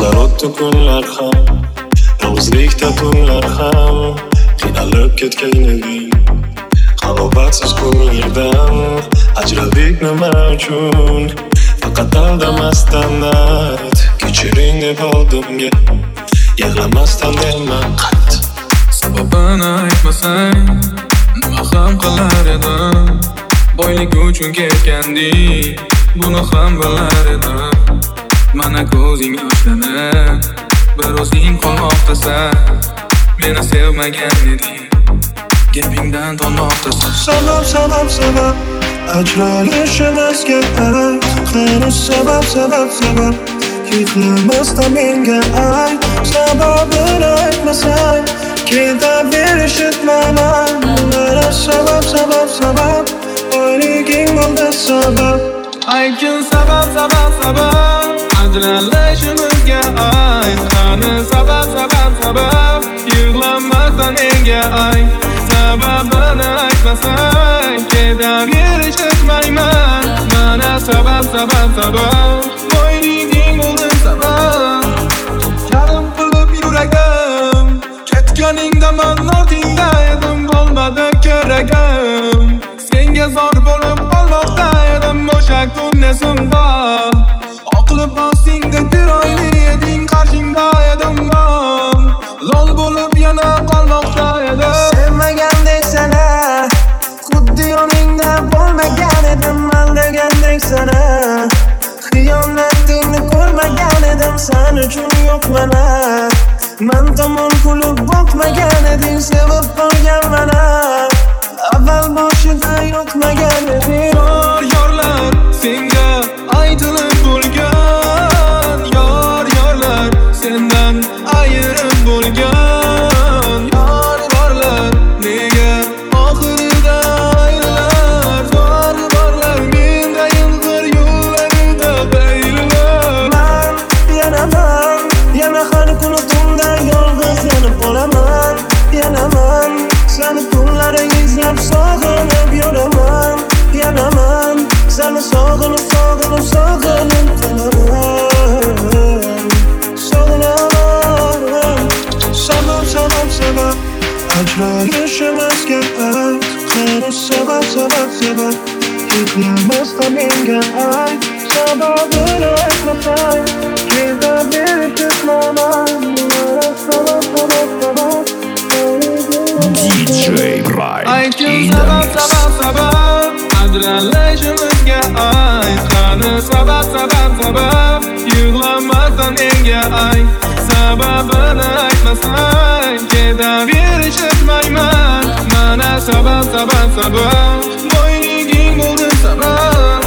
Кислородты kunlar ham ravzlikda tunlar ham qiynalib ketganliging halovatsiz ko'ngildan ajradik nima uchun faqat aldamasdan dard kechiring deb oldimga Yig'lamasdan deyman qayt Sababini aytmasang Nima ham qilar edim? Boylik uchun ketganding Buni ham bilar edim. Mana ko'zing yoshlanib Bir o'zing qolmoqdasan Meni sevmagan eding. Gapingdan tonmoqdasan. Sabab, sabab, sabab Ajralishimizga ayt Qani sabab, sabab, sabab Yig'lamasdan menga ayt Sababini aytmasang Ketaverishibman Mana sabab, sabab, sabab Boyliging bo'ldi sabab Aytgin sabab, sabab, sabab Ajralishimizga ay. Qani sabab, sabab, sabab Yig'lamasdan menga ayt Sababini aytmasang Ketaverishmayman Mana sabab, sabab, sabab yoningda man ortingda edim Bo'lmadi keragim Senga zor bo'lib qolmoqda edim O'sha kun esimda Oqilib ostingda chiroyli eding Qarshingda edim man Lol bo'lib yana qolmoqda edim Sevmagandek sana Xuddi yoningda bo'lmagan edim Aldagandek sana Xiyonatingni ko'rmagan edim San uchun yo'qman Man tomon kulib boqmagan eding Sevib qolgan mana. Avval boshida yotmagan eding tunlaring izlab sog'inib yuraman Yana man Seni sog'inib, sog'inib, sog'inib qolaman Sog'inaman Sabab, sabab, sabab Ajralishimizga ayt Qani sabab, sabab, sabab Yig'lamasdan menga ayt Sababini aytmasang Ketaverishibman Sabab, sabab, sabab DJ Aytgin sabab, sabab, sabab Ajralishimizga ayt Qani sabab, sabab, sabab Yig'lamasdan menga ayt Sababini aytmasang Ketaverishmayman Mana sabab, sabab, sabab Boyliging bo'ldi sabab